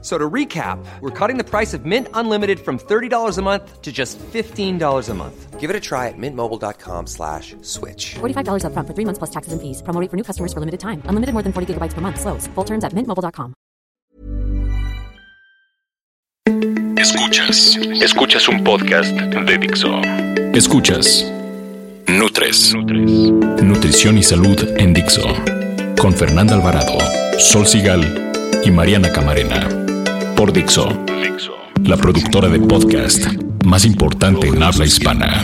So to recap, we're cutting the price of Mint Unlimited from $30 a month to just $15 a month. Give it a try at mintmobile.com slash switch. $45 up front for three months plus taxes and fees. Promo rate for new customers for limited time. Unlimited more than 40 gigabytes per month. Slows. Full terms at mintmobile.com. Escuchas. Escuchas un podcast de Dixo. Escuchas. Nutres. Nutrición y salud en Dixo. Con Fernanda Alvarado, Sol Sigal y Mariana Camarena. Por Dixo. La productora de podcast más importante en habla hispana.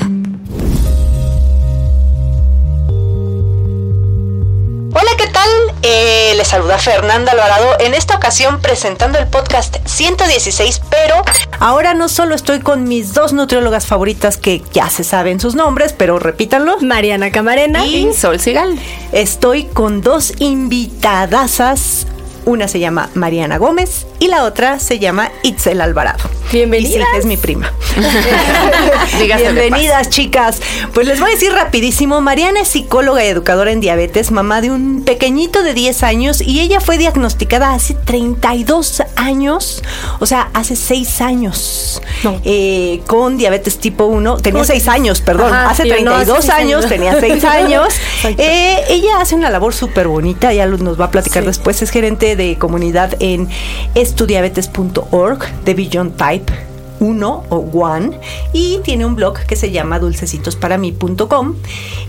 Hola, ¿qué tal? Eh, les saluda Fernanda Alvarado, en esta ocasión presentando el podcast 116, pero ahora no solo estoy con mis dos nutriólogas favoritas que ya se saben sus nombres, pero repítanlo. Mariana Camarena y Sol Sigal. Estoy con dos invitadasas una se llama Mariana Gómez y la otra se llama Itzel Alvarado. Bienvenidas. Sí, es mi prima. Bienvenidas, chicas. Pues les voy a decir rapidísimo, Mariana es psicóloga y educadora en diabetes, mamá de un pequeñito de 10 años y ella fue diagnosticada hace 32 años, o sea, hace 6 años, eh, con diabetes tipo 1. Tenía 6 años, perdón. Ajá, hace sí, no, 32 hace años, años. tenía 6 años. Eh, ella hace una labor súper bonita, ya nos va a platicar Sí. después. Es gerente de comunidad en estudiabetes.org de Beyond Type 1 o One y tiene un blog que se llama dulcesitosparamí.com.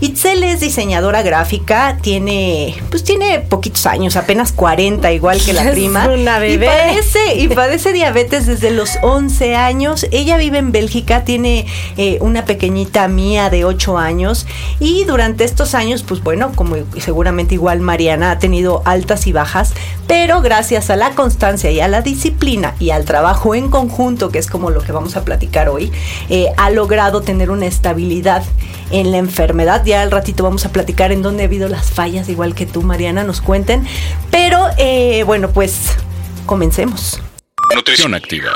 Itzel es diseñadora gráfica, tiene pues tiene poquitos años, apenas 40 igual que la Es prima. una Y bebé. padece, y padece diabetes desde los 11 años. Ella vive en Bélgica, tiene eh, una pequeñita mía de 8 años y durante estos años, pues bueno, como seguramente igual Mariana ha tenido altas y bajas, pero gracias a la constancia y a la disciplina y al trabajo en conjunto, que es como lo que vamos a platicar hoy, eh, ha logrado tener una estabilidad en la enfermedad. Ya al ratito vamos a platicar en dónde ha habido las fallas, igual que tú, Mariana, nos cuenten. Pero eh, bueno, pues comencemos. Nutrición activa.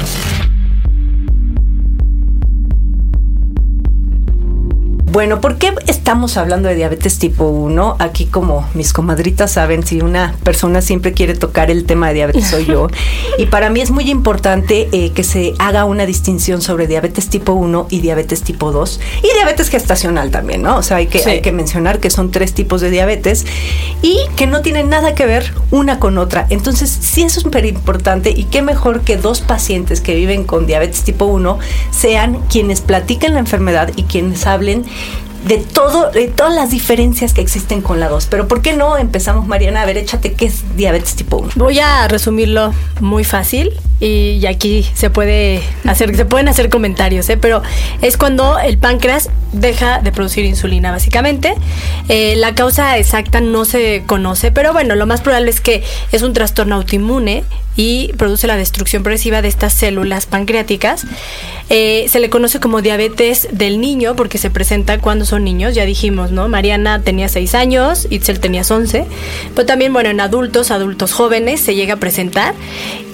Bueno, ¿por qué estamos hablando de diabetes tipo 1? Aquí como mis comadritas saben, si una persona siempre quiere tocar el tema de diabetes soy yo. Y para mí es muy importante eh, que se haga una distinción sobre diabetes tipo 1 y diabetes tipo 2 y diabetes gestacional también, ¿no? O sea, hay que, Sí. hay que mencionar que son tres tipos de diabetes y que no tienen nada que ver una con otra. Entonces, sí es súper importante y qué mejor que dos pacientes que viven con diabetes tipo 1 sean quienes platiquen la enfermedad y quienes hablen de todo, de todas las diferencias que existen con la 2. Pero ¿por qué no empezamos, Mariana? A ver, échate qué es diabetes tipo 1. Voy a resumirlo muy fácil y, aquí se puede hacer, se pueden hacer comentarios, ¿eh? pero es cuando el páncreas deja de producir insulina, básicamente. Eh, la causa exacta no se conoce, pero bueno, lo más probable es que es un trastorno autoinmune y produce la destrucción progresiva de estas células pancreáticas. Eh, se le conoce como diabetes del niño porque se presenta cuando son niños, ya dijimos, ¿no? Mariana tenía 6 años, Itzel tenía 11, pero también, bueno, en adultos, adultos jóvenes se llega a presentar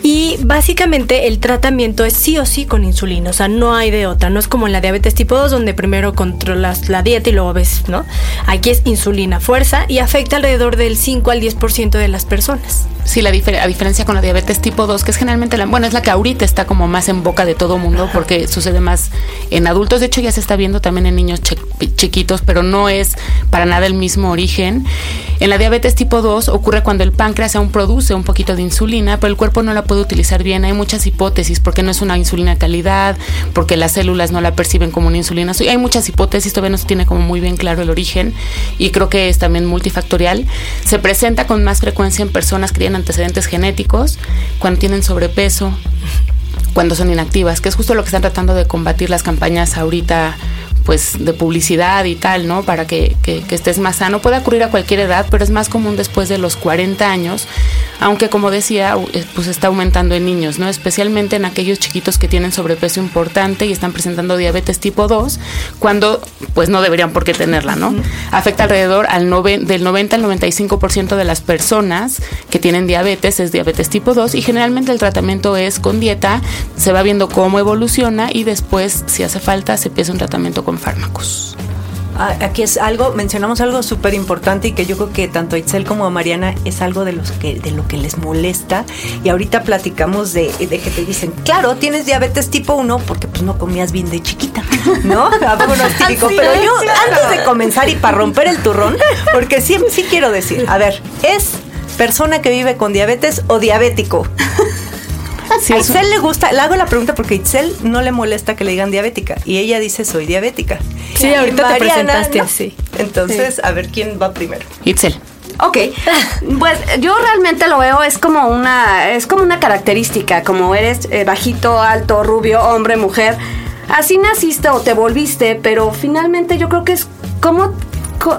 y básicamente el tratamiento es sí o sí con insulina, o sea, no hay de otra, no es como en la diabetes tipo 2 donde primero controlas la dieta y luego ves, ¿no? Aquí es insulina, fuerza y afecta alrededor del 5 al 10% de las personas. Sí, la difer- diferencia con la diabetes tipo 2, que es generalmente la, bueno, es la que ahorita está como más en boca de todo mundo porque sucede más en adultos. De hecho, ya se está viendo también en niños chi- chiquitos, pero no es para nada el mismo origen. En la diabetes tipo 2 ocurre cuando el páncreas aún produce un poquito de insulina, pero el cuerpo no la puede utilizar bien. Hay muchas hipótesis, porque no es una insulina de calidad, porque las células no la perciben como una insulina. Hay muchas hipótesis, todavía no se tiene como muy bien claro el origen y creo que es también multifactorial. Se presenta con más frecuencia en personas que tienen antecedentes genéticos, cuando tienen sobrepeso, cuando son inactivas, que es justo lo que están tratando de combatir las campañas ahorita pues de publicidad y tal, ¿no? Para que, que, estés más sano. Puede ocurrir a cualquier edad, pero es más común después de los 40 años, aunque como decía, eh, pues está aumentando en niños, ¿no? Especialmente en aquellos chiquitos que tienen sobrepeso importante y están presentando diabetes tipo 2, cuando pues no deberían por qué tenerla, ¿no? Afecta alrededor al del 90 al 95% de las personas que tienen diabetes es diabetes tipo 2 y generalmente el tratamiento es con dieta, se va viendo cómo evoluciona y después, si hace falta, se empieza un tratamiento con fármacos. Ah, aquí es algo, mencionamos algo súper importante y que yo creo que tanto a Itzel como a Mariana es algo de los que, de lo que les molesta. Y ahorita platicamos de, de que te dicen, claro, tienes diabetes tipo 1 porque pues no comías bien de chiquita, ¿no? típico. Pero yo, antes de comenzar y para romper el turrón, porque sí, sí quiero decir, a ver, es persona que vive con diabetes o diabético. A Itzel le gusta, le hago la pregunta porque a Itzel no le molesta que le digan diabética y ella dice soy diabética. Sí, ahorita te presentaste así. Entonces, a ver quién va primero. Itzel. Ok, pues yo realmente lo veo es como una es como una característica, como eres eh, bajito, alto, rubio, hombre, mujer, así naciste o te volviste, pero finalmente yo creo que es como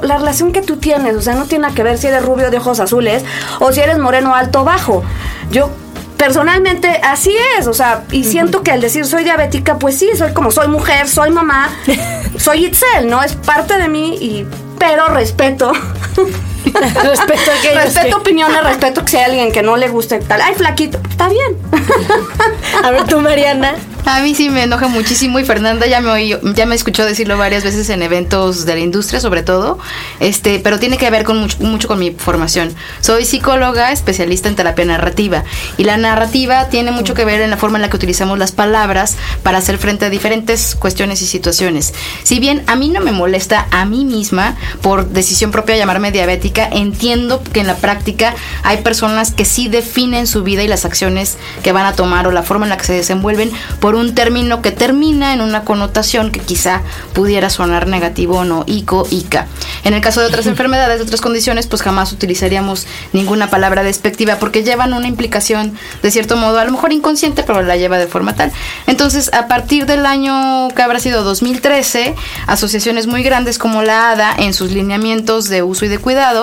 la relación que tú tienes, o sea, no tiene que ver si eres rubio de ojos azules o si eres moreno, alto, bajo. Yo personalmente así es, o sea, y siento que al decir soy diabética, pues sí, soy como soy mujer, soy mamá, soy Itzel, ¿no? Es parte de mí y pero respeto. respeto que respeto opiniones, respeto que hay alguien que no le guste tal, ay flaquito, está bien. A ver tú Mariana. A mí sí me enoja muchísimo y Fernanda ya me ya me escuchó decirlo varias veces en eventos de la industria, sobre todo, este, pero tiene que ver con mucho, con mi formación. Soy psicóloga, especialista en terapia narrativa y la narrativa tiene mucho que ver en la forma en la que utilizamos las palabras para hacer frente a diferentes cuestiones y situaciones. Si bien a mí no me molesta a mí misma por decisión propia llamarme diabética, entiendo que en la práctica hay personas que sí definen su vida y las acciones que van a tomar o la forma en la que se desenvuelven por un término que termina en una connotación que quizá pudiera sonar negativo o no, ICO, ICA. En el caso de otras enfermedades, de otras condiciones, pues jamás utilizaríamos ninguna palabra despectiva porque llevan una implicación de cierto modo, a lo mejor inconsciente, pero la lleva de forma tal. Entonces, a partir del año que habrá sido 2013, asociaciones muy grandes como la ADA, en sus lineamientos de uso y de cuidado,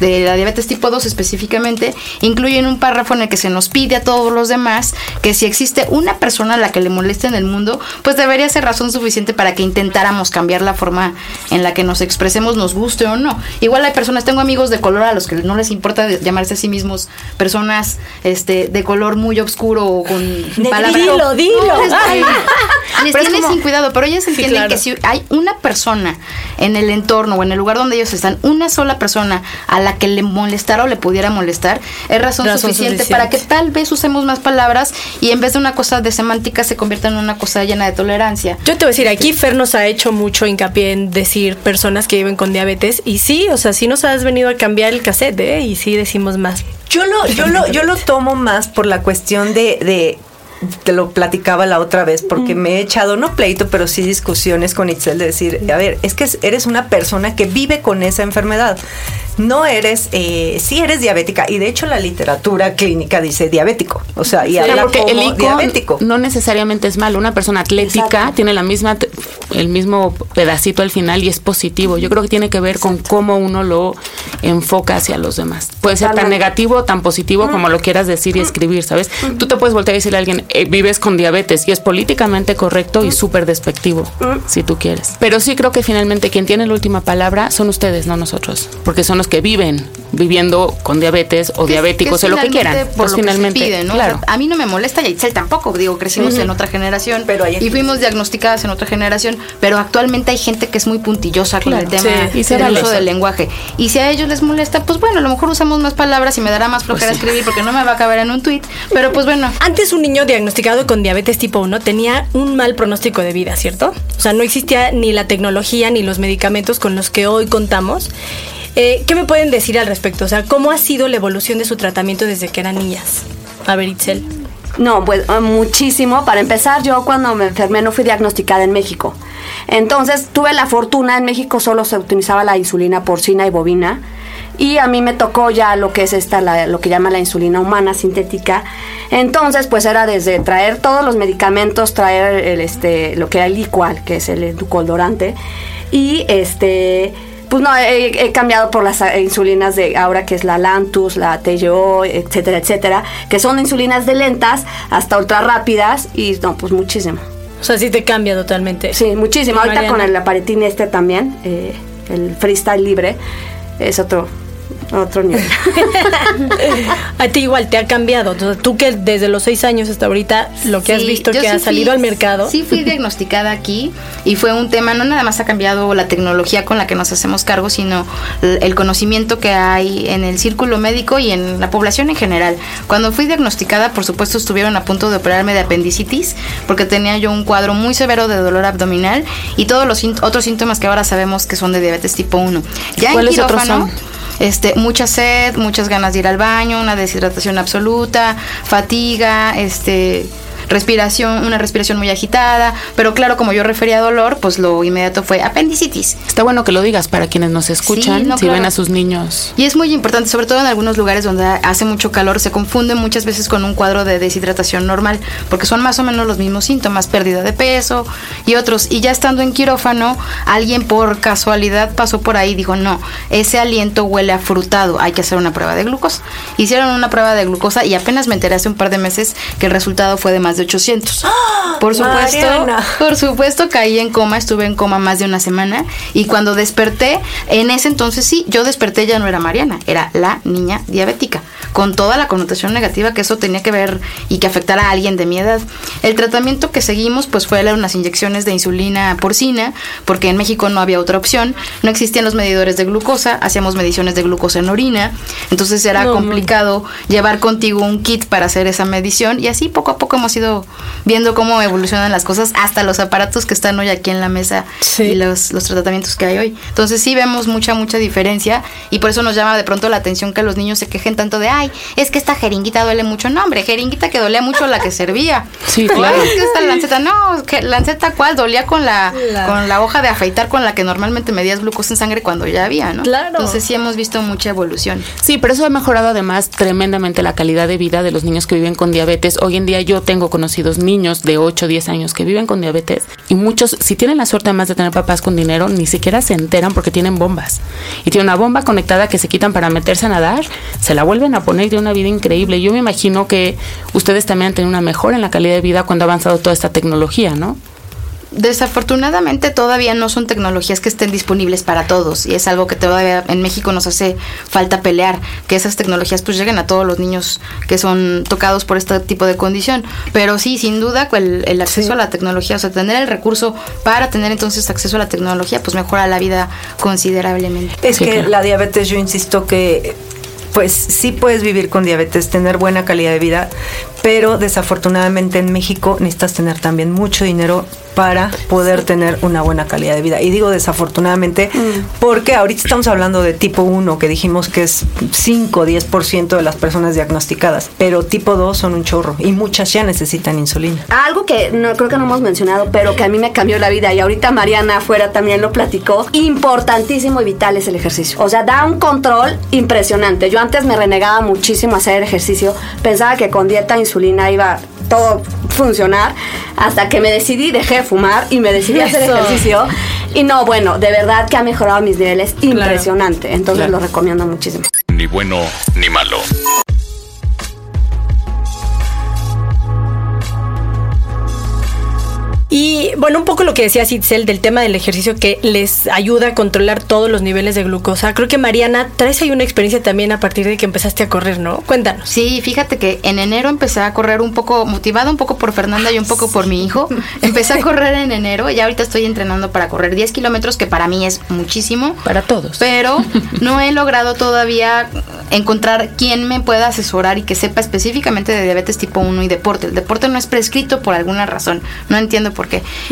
de la diabetes tipo 2 específicamente, incluyen un párrafo en el que se nos pide a todos los demás que si existe una persona a la que le molesta en el mundo, pues debería ser razón suficiente para que intentáramos cambiar la forma en la que nos expresemos, nos guste o no. Igual hay personas, tengo amigos de color a los que no les importa llamarse a sí mismos personas este de color muy oscuro o con palabras. Dilo, dilo. les tiene sin cuidado, pero ellos entienden que si hay una persona en el entorno o en el lugar donde ellos están, una sola persona a la que le molestara o le pudiera molestar, es razón, suficiente, para que tal vez usemos más palabras y en vez de una cosa de semántica se convierta en una cosa llena de tolerancia. Yo te voy a decir, aquí Fer nos ha hecho mucho hincapié en decir personas que viven con diabetes y sí, o sea, sí nos has venido a cambiar el cassette, ¿eh? Y sí decimos más. Yo lo, yo lo, yo lo tomo más por la cuestión de, de te lo platicaba la otra vez porque me he echado, no pleito, pero sí discusiones con Itzel de decir, a ver, es que eres una persona que vive con esa enfermedad. No eres, eh, sí eres diabética y de hecho la literatura clínica dice diabético, o sea, y habla porque como el diabético. No necesariamente es malo, una persona atlética tiene la misma, el mismo pedacito al final y es positivo. Yo creo que tiene que ver con cómo uno lo enfoca hacia los demás. Puede ser tan negativo tan positivo como lo quieras decir y escribir, ¿sabes? Tú te puedes voltear y decirle a alguien, eh, vives con diabetes y es políticamente correcto y súper despectivo, si tú quieres. Pero sí creo que finalmente quien tiene la última palabra son ustedes, no nosotros, porque son los que viven viviendo con diabetes o diabéticos o lo que quieran. Por finalmente, Claro. a mí no me molesta y a Itzel tampoco, digo, crecimos en otra generación pero y fuimos diagnosticadas en otra generación, pero actualmente hay gente que es muy puntillosa con el tema y del uso del lenguaje. Y si a ellos les molesta, pues bueno, a lo mejor usamos más palabras y me dará más flojera pues escribir porque no me va a caber en un tweet, pero pues bueno. Antes un niño diagnosticado con diabetes tipo 1 tenía un mal pronóstico de vida, ¿cierto? O sea, no existía ni la tecnología ni los medicamentos con los que hoy contamos. Eh, ¿Qué me pueden decir al respecto? O sea, ¿cómo ha sido la evolución de su tratamiento desde que eran niñas? A ver, Itzel. No, pues eh, muchísimo. Para empezar, yo cuando me enfermé no fui diagnosticada en México. Entonces tuve la fortuna, en México solo se utilizaba la insulina porcina y bovina y a mí me tocó ya lo que es esta, lo que llama la insulina humana sintética. Entonces, pues era desde traer todos los medicamentos, traer este, lo que era el licual, que es el edulcorante, y este, pues no, he, he cambiado por las insulinas de ahora que es la Lantus, la TGO, etcétera, etcétera, que son insulinas de lentas hasta ultra rápidas y no, pues muchísimo. O sea, sí te cambia totalmente. Sí, muchísimo. Ahorita con el aparitín este también, eh, el freestyle libre, es otro, otro nivel. A ti igual te ha cambiado. Entonces, tú que desde los seis años hasta ahorita lo que has Sí, visto yo que sí ha salido fui- al mercado. Sí, fui diagnosticada aquí y fue un tema, no nada más ha cambiado la tecnología con la que nos hacemos cargo, sino el conocimiento que hay en el círculo médico y en la población en general. Cuando fui diagnosticada, por supuesto, estuvieron a punto de operarme de apendicitis porque tenía yo un cuadro muy severo de dolor abdominal y todos los otros síntomas que ahora sabemos que son de diabetes tipo 1. Ya en ¿Cuáles otros quirófano, son? Este, mucha sed, muchas ganas de ir al baño, una deshidratación absoluta, fatiga, este respiración, una respiración muy agitada, pero claro, como yo refería a dolor, pues lo inmediato fue apendicitis. Está bueno que lo digas para quienes nos escuchan, Sí, no, si claro. ven a sus niños. Y es muy importante, sobre todo en algunos lugares donde hace mucho calor, se confunde muchas veces con un cuadro de deshidratación normal, porque son más o menos los mismos síntomas, pérdida de peso y otros. Y ya estando en quirófano, alguien por casualidad pasó por ahí y dijo, no, ese aliento huele a frutado, hay que hacer una prueba de glucosa. Hicieron una prueba de glucosa y apenas me enteré hace un par de meses que el resultado fue de más de 800. Por supuesto, Mariana. por supuesto caí en coma, estuve en coma más de una semana y cuando desperté, en ese entonces sí, yo desperté ya no era Mariana, era la niña diabética, con toda la connotación negativa que eso tenía que ver y que afectara a alguien de mi edad. El tratamiento que seguimos pues fue unas inyecciones de insulina porcina, porque en México no había otra opción, no existían los medidores de glucosa, hacíamos mediciones de glucosa en orina, entonces era No, no. complicado llevar contigo un kit para hacer esa medición y así poco a poco hemos ido viendo cómo evolucionan las cosas hasta los aparatos que están hoy aquí en la mesa Sí. y los, los tratamientos que hay hoy. Entonces sí vemos mucha, mucha diferencia y por eso nos llama de pronto la atención que los niños se quejen tanto de, ay, es que esta jeringuita duele mucho. No, hombre, jeringuita que dolía mucho la que servía. Sí, Ay, claro. es que esta lanceta, no, que lanceta cuál, dolía con la, La- con la hoja de afeitar con la que normalmente medías glucosa en sangre cuando ya había, ¿no? Claro. Entonces sí hemos visto mucha evolución. Sí, pero eso ha mejorado además tremendamente la calidad de vida de los niños que viven con diabetes. Hoy en día yo tengo conocidos niños de 8 o 10 años que viven con diabetes y muchos, si tienen la suerte además de tener papás con dinero, ni siquiera se enteran porque tienen bombas. Y tienen una bomba conectada que se quitan para meterse a nadar, se la vuelven a poner y una vida increíble. Yo me imagino que ustedes también han tenido una mejora en la calidad de vida cuando ha avanzado toda esta tecnología, ¿no? Desafortunadamente todavía no son tecnologías que estén disponibles para todos y es algo que todavía en México nos hace falta pelear, que esas tecnologías pues lleguen a todos los niños que son tocados por este tipo de condición. Pero sí, sin duda el, el acceso a la tecnología, o sea, tener el recurso para tener entonces acceso a la tecnología pues mejora la vida considerablemente. Es Sí, que claro. la diabetes, yo insisto que pues sí puedes vivir con diabetes, tener buena calidad de vida, pero desafortunadamente en México necesitas tener también mucho dinero para poder tener una buena calidad de vida. Y digo desafortunadamente porque ahorita estamos hablando de tipo 1, que dijimos que es 5 o 10% de las personas diagnosticadas, pero tipo 2 son un chorro y muchas ya necesitan insulina. Algo que no creo que no hemos mencionado, pero que a mí me cambió la vida y ahorita Mariana afuera también lo platicó, importantísimo y vital es el ejercicio. O sea, da un control impresionante. Yo antes me renegaba muchísimo hacer ejercicio, pensaba que con dieta e insulina iba todo funcionar hasta que me decidí, dejé de fumar y me decidí a hacer ejercicio. Y no, bueno, de verdad que ha mejorado mis niveles impresionante. Entonces Claro. lo recomiendo muchísimo. Ni bueno ni malo. Y bueno, un poco lo que decía Citzel del tema del ejercicio que les ayuda a controlar todos los niveles de glucosa. Creo que Mariana, traes ahí una experiencia también a partir de que empezaste a correr, ¿no? Cuéntanos. Sí, fíjate que en enero empecé a correr un poco, motivada un poco por Fernanda y un poco por mi hijo. Empecé a correr en enero y ahorita estoy entrenando para correr 10 kilómetros, que para mí es muchísimo. Para todos. Pero no he logrado todavía encontrar quien me pueda asesorar y que sepa específicamente de diabetes tipo 1 y deporte. El deporte no es prescrito por alguna razón, no entiendo por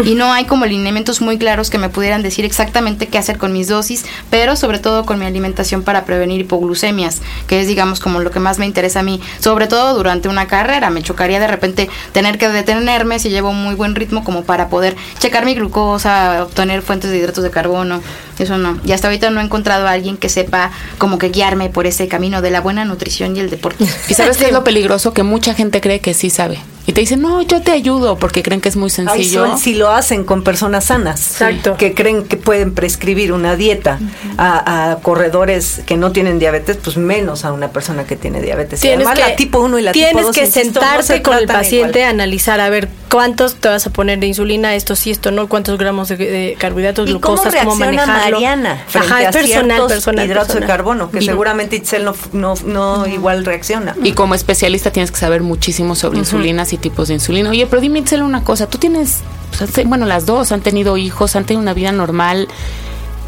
Y no hay como lineamientos muy claros que me pudieran decir exactamente qué hacer con mis dosis, pero sobre todo con mi alimentación para prevenir hipoglucemias, que es digamos como lo que más me interesa a mí, sobre todo durante una carrera. Me chocaría de repente tener que detenerme si llevo un muy buen ritmo como para poder checar mi glucosa, obtener fuentes de hidratos de carbono. Eso no. Y hasta ahorita no he encontrado a alguien que sepa como que guiarme por ese camino de la buena nutrición y el deporte. ¿Y sabes qué es lo peligroso? Que mucha gente cree que sí sabe. Y te dicen, no, yo te ayudo, porque creen que es muy sencillo. si lo hacen con personas sanas, Exacto. que creen que pueden prescribir una dieta a, a corredores que no tienen diabetes, pues menos a una persona que tiene diabetes. Y Tienes además, que, la tipo 1 y la tienes tipo 2, que insisto, no sentarte se con el paciente, igual. analizar a ver cuántos te vas a poner de insulina, esto sí, esto no, cuántos gramos de, de carbohidratos, ¿Y cómo glucosas, cómo, reacciona manejarlo. Mariana frente Ajá, es personal, personal. hidratos personal. de carbono, que Y- seguramente Itzel no, no, no igual reacciona. Y como especialista tienes que saber muchísimo sobre insulinas y tipos de insulina. Oye, pero dime Itzel, una cosa, tú tienes, pues, bueno, las dos han tenido hijos, han tenido una vida normal,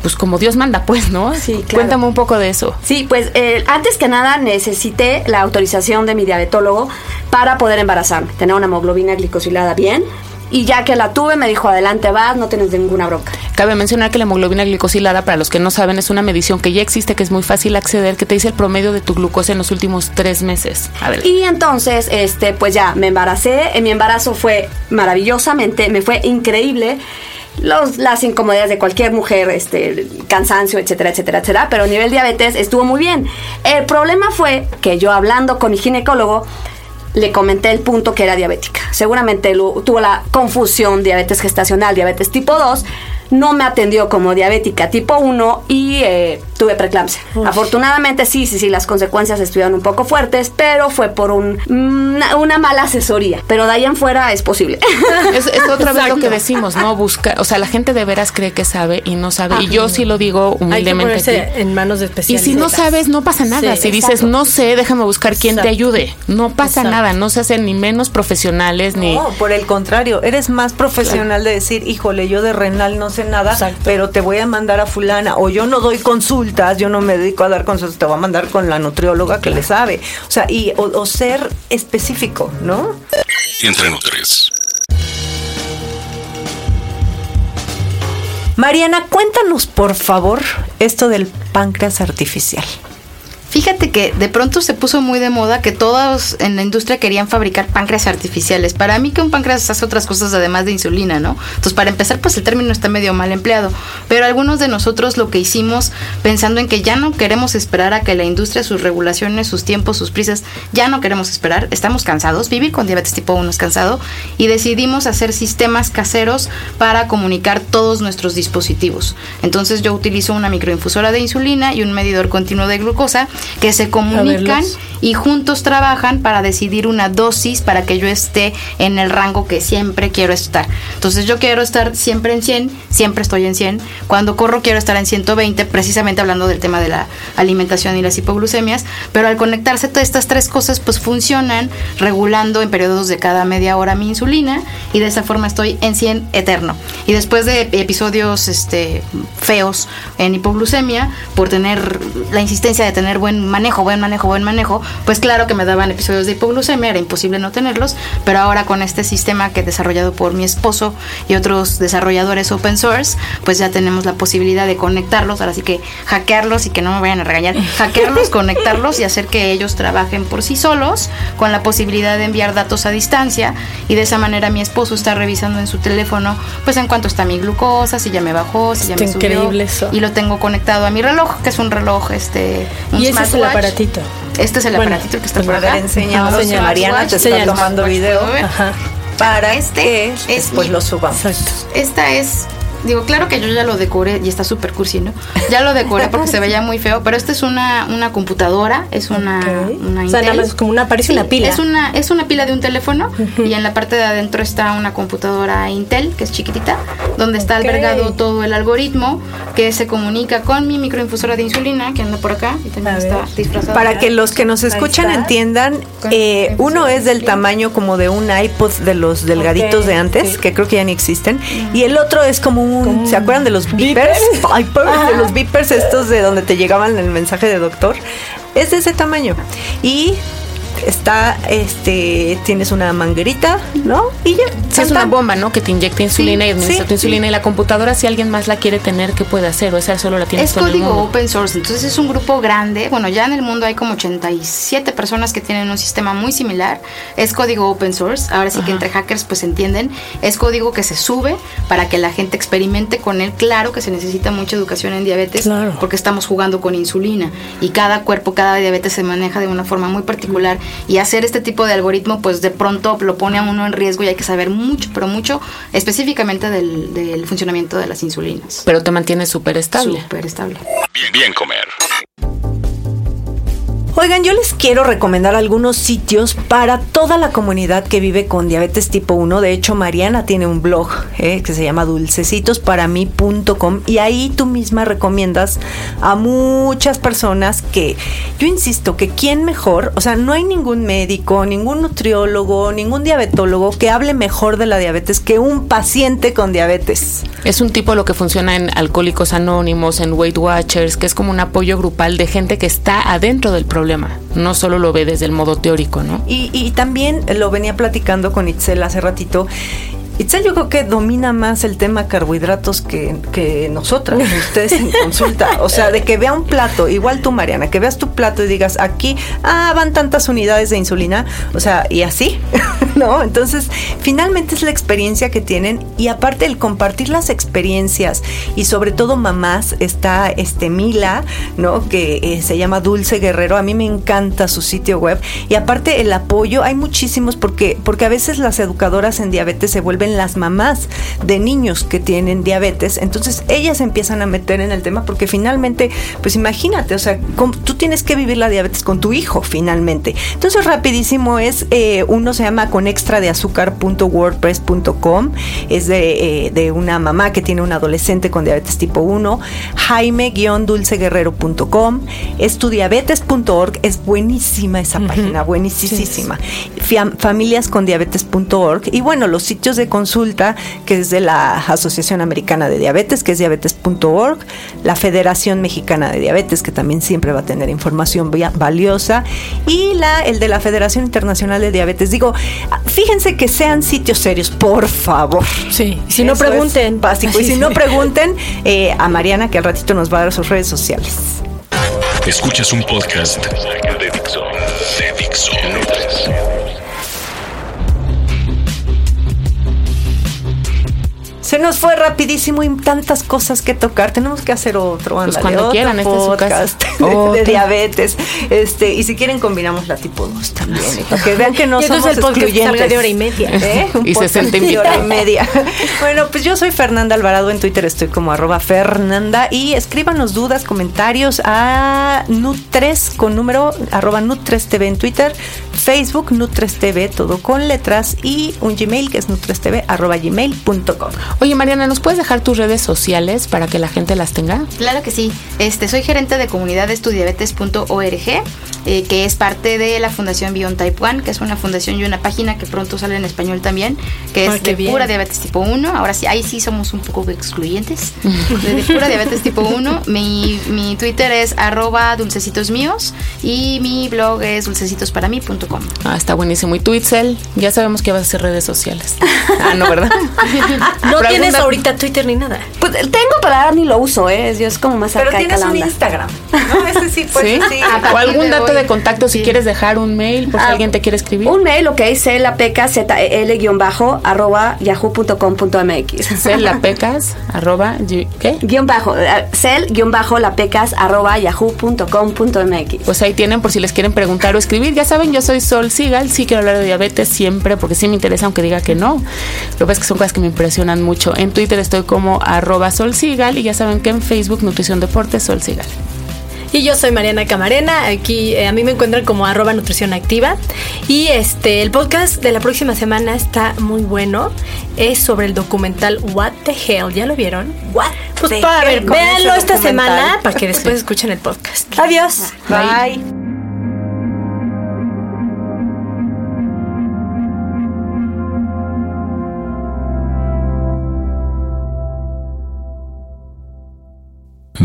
pues como Dios manda, pues, ¿no? Sí, claro. Cuéntame un poco de eso. Sí, pues eh, antes que nada necesité la autorización de mi diabetólogo para poder embarazarme, tener una hemoglobina glicosilada bien. Y ya que la tuve, me dijo, adelante vas, no tienes ninguna bronca. Cabe mencionar que la hemoglobina glicosilada, para los que no saben, es una medición que ya existe, que es muy fácil acceder, que te dice el promedio de tu glucosa en los últimos tres meses. A ver. Y entonces, este, pues ya me embaracé. En mi embarazo fue maravillosamente, me fue increíble. Los, las incomodidades de cualquier mujer, este, cansancio, etcétera, etcétera, etcétera. Pero a nivel diabetes estuvo muy bien. El problema fue que yo hablando con mi ginecólogo, le comenté el punto que era diabética. Seguramente tuvo la confusión diabetes gestacional, diabetes tipo 2. No me atendió como diabética tipo 1 y eh, tuve preeclampsia. Afortunadamente sí, sí, sí, las consecuencias estuvieron un poco fuertes, pero fue por un, una, una mala asesoría. Pero de ahí en fuera es posible. Es, es otra vez lo que decimos, ¿no? Buscar, o sea, la gente de veras cree que sabe y no sabe. Y yo sí lo digo Hay que humildemente. ponerse aquí. en manos de Y especialistas. si no sabes, no pasa nada. Sí, si dices, no sé, déjame buscar quién te ayude. No pasa Exacto. nada. No se hacen ni menos profesionales ni. No, por el contrario, eres más profesional de decir, híjole, yo de renal no sé nada, Exacto. pero te voy a mandar a fulana, o yo no doy consultas, yo no me dedico a dar consultas, te voy a mandar con la nutrióloga que le sabe. O sea, y o, o ser específico, ¿no? Entre Nutres. Mariana, cuéntanos por favor esto del páncreas artificial. Fíjate que de pronto se puso muy de moda que todos en la industria querían fabricar páncreas artificiales. Para mí que un páncreas hace otras cosas además de insulina, ¿no? Entonces, para empezar, pues el término está medio mal empleado. Pero algunos de nosotros lo que hicimos pensando en que ya no queremos esperar a que la industria, sus regulaciones, sus tiempos, sus prisas, ya no queremos esperar, estamos cansados, vivir con diabetes tipo 1 es cansado y decidimos hacer sistemas caseros para comunicar todos nuestros dispositivos. Entonces yo utilizo una microinfusora de insulina y un medidor continuo de glucosa que se comunican. Y juntos trabajan para decidir una dosis para que yo esté en el rango que siempre quiero estar. Entonces yo quiero estar siempre en 100, siempre estoy en 100. Cuando corro quiero estar en 120, precisamente hablando del tema de la alimentación y las hipoglucemias, pero al conectarse todas estas tres cosas pues funcionan regulando en periodos de cada media hora mi insulina y de esa forma estoy en 100 eterno. Y después de episodios este feos en hipoglucemia por tener la insistencia de tener buen manejo, buen manejo, buen manejo, pues claro que me daban episodios de hipoglucemia, era imposible no tenerlos, pero ahora con este sistema que he desarrollado por mi esposo y otros desarrolladores open source, pues ya tenemos la posibilidad de conectarlos, ahora sí que hackearlos y que no me vayan a regañar, hackearlos, conectarlos y hacer que ellos trabajen por sí solos con la posibilidad de enviar datos a distancia y de esa manera mi esposo está revisando en su teléfono pues en cuánto está mi glucosa, si ya me bajó, si ya Está me subió increíble eso. y lo tengo conectado a mi reloj, que es un reloj este un Y ese es el aparatito. Este es el Bueno, aparatito que está pues por acá. enséñanos, Ajá, señala. Mariana te está tomando video. Ajá. para Este que es después mi- lo subamos. Exacto. Esta es Digo, claro que yo ya lo decoré y está súper cursi, ¿no? Ya lo decoré porque se veía muy feo, pero esta es una, una computadora, es una, Ok. una O sea, nada Intel. más es como una, parece Sí, una pila. Es una, es una pila de un teléfono y en la parte de adentro está una computadora Intel, que es chiquitita, donde está Ok. albergado todo el algoritmo que se comunica con mi microinfusora de insulina, que anda por acá y también A está ver. disfrazada. Para que los que nos escuchan entiendan, eh, uno es del tamaño como de un iPod de los delgaditos Ok, de antes, sí. que creo que ya ni existen, y el otro es como un, Como ¿se acuerdan de los beepers? beeper. Vipers, de los beepers estos de donde te llegaban el mensaje de doctor. Es de ese tamaño. Y está, este, tienes una manguerita, ¿no? Y ya. Sí, es una bomba, ¿no? Que te inyecta insulina y administra tu insulina. Y la computadora, si alguien más la quiere tener, ¿qué puede hacer? O esa solo la tiene Es código open source, entonces es un grupo grande. Bueno, ya en el mundo hay como 87 personas que tienen un sistema muy similar. Es código open source. Ahora sí que entre hackers, pues entienden. Es código que se sube para que la gente experimente con él. Claro que se necesita mucha educación en diabetes porque estamos jugando con insulina y cada cuerpo, cada diabetes se maneja de una forma muy particular. Y hacer este tipo de algoritmo, pues de pronto lo pone a uno en riesgo y hay que saber mucho, pero mucho específicamente del, funcionamiento de las insulinas. Pero te mantiene súper estable. Súper estable. Bien, bien comer. Oigan, yo les quiero recomendar algunos sitios para toda la comunidad que vive con diabetes tipo 1. De hecho, Mariana tiene un blog eh, que se llama dulcesitosparami.com y ahí tú misma recomiendas a muchas personas que, yo insisto, que quién mejor, o sea, no hay ningún médico, ningún nutriólogo, ningún diabetólogo que hable mejor de la diabetes que un paciente con diabetes. Es un tipo lo que funciona en Alcohólicos Anónimos, en Weight Watchers, que es como un apoyo grupal de gente que está adentro del problema no solo lo ve desde el modo teórico, ¿no? Y, y también lo venía platicando con Itzel hace ratito Itzel yo creo que domina más el tema carbohidratos que, que nosotras, ustedes en consulta. O sea, de que vea un plato, igual tú Mariana, que veas tu plato y digas, aquí, ah, van tantas unidades de insulina, o sea, y así, ¿no? Entonces, finalmente es la experiencia que tienen y aparte el compartir las experiencias y sobre todo mamás, está este Mila, ¿no? Que eh, se llama Dulce Guerrero, a mí me encanta su sitio web y aparte el apoyo, hay muchísimos porque, porque a veces las educadoras en diabetes se vuelven las mamás de niños que tienen diabetes. Entonces ellas empiezan a meter en el tema porque finalmente, pues imagínate, o sea, tú tienes que vivir la diabetes con tu hijo finalmente. Entonces rapidísimo es, eh, uno se llama con extra de azúcar.wordpress.com, es de, eh, de una mamá que tiene un adolescente con diabetes tipo 1, jaime-dulceguerrero.com, estudiabetes.org, es buenísima esa página, buenísima. Familiascondiabetes.org y bueno, los sitios de consulta, que es de la Asociación Americana de Diabetes, que es diabetes.org, la Federación Mexicana de Diabetes, que también siempre va a tener información valiosa, y la, el de la Federación Internacional de Diabetes. Digo, fíjense que sean sitios serios, por favor. Sí, si no pregunten. básico. Y si no pregunten eh, a Mariana, que al ratito nos va a dar sus redes sociales. Escuchas un podcast de Dixo. De Dixo. Se nos fue rapidísimo y tantas cosas que tocar. Tenemos que hacer otro, pues cuando quieran, este podcast de, diabetes. Este, y si quieren combinamos la tipo 2 también, para que vean que no somos el excluyentes. de hora y media. ¿Eh? y 60 invitados. hora y media. bueno, pues yo soy Fernanda Alvarado en Twitter, estoy como arroba Fernanda y escríbanos dudas, comentarios a Nutres con número arroba Nutres TV en Twitter, Facebook Nutres TV, todo con letras y un Gmail que es nutrestv arroba gmail.com. Oye, Mariana, ¿nos puedes dejar tus redes sociales para que la gente las tenga? Claro que sí. Este, soy gerente de comunidad estudiabetes.org, eh, que es parte de la Fundación Beyond Type 1, que es una fundación y una página que pronto sale en español también, que es de pura diabetes tipo 1. Ahora sí, ahí sí somos un poco excluyentes. de, pura diabetes tipo 1. Mi, mi Twitter es arroba dulcecitos míos y mi blog es Ah, está buenísimo. ¿Y tú, Itzel? Ya sabemos que vas a hacer redes sociales. ah, no, ¿verdad? no tienes ahorita Twitter ni nada. Pues tengo, pero ahora ni lo uso, ¿eh? Yo es como más Pero tienes un Instagram, ¿no? Ese sí, pues sí. sí. O algún dato de contacto si quieres dejar un mail por si ah, alguien te quiere escribir. Un mail, ok, celapecas, bajo arroba yahoo.com.mx. Celapecas, arroba, ¿qué? Guión bajo, eh, cel, guion bajo, lapecas, arroba yahoo.com.mx. Pues ahí tienen por si les quieren preguntar o escribir. Ya saben, yo soy Sol Sigal, sí quiero hablar de diabetes siempre porque sí me interesa, aunque diga que no. Lo que pasa es que son cosas que me impresionan mucho en Twitter estoy como arroba solsigal y ya saben que en Facebook Nutrición Deportes Solsigal. Y yo soy Mariana Camarena, aquí eh, a mí me encuentran como arroba nutrición activa. Y este, el podcast de la próxima semana está muy bueno. Es sobre el documental What the Hell. ¿Ya lo vieron? What pues para ver, véanlo esta semana para que después escuchen el podcast. Adiós. Bye.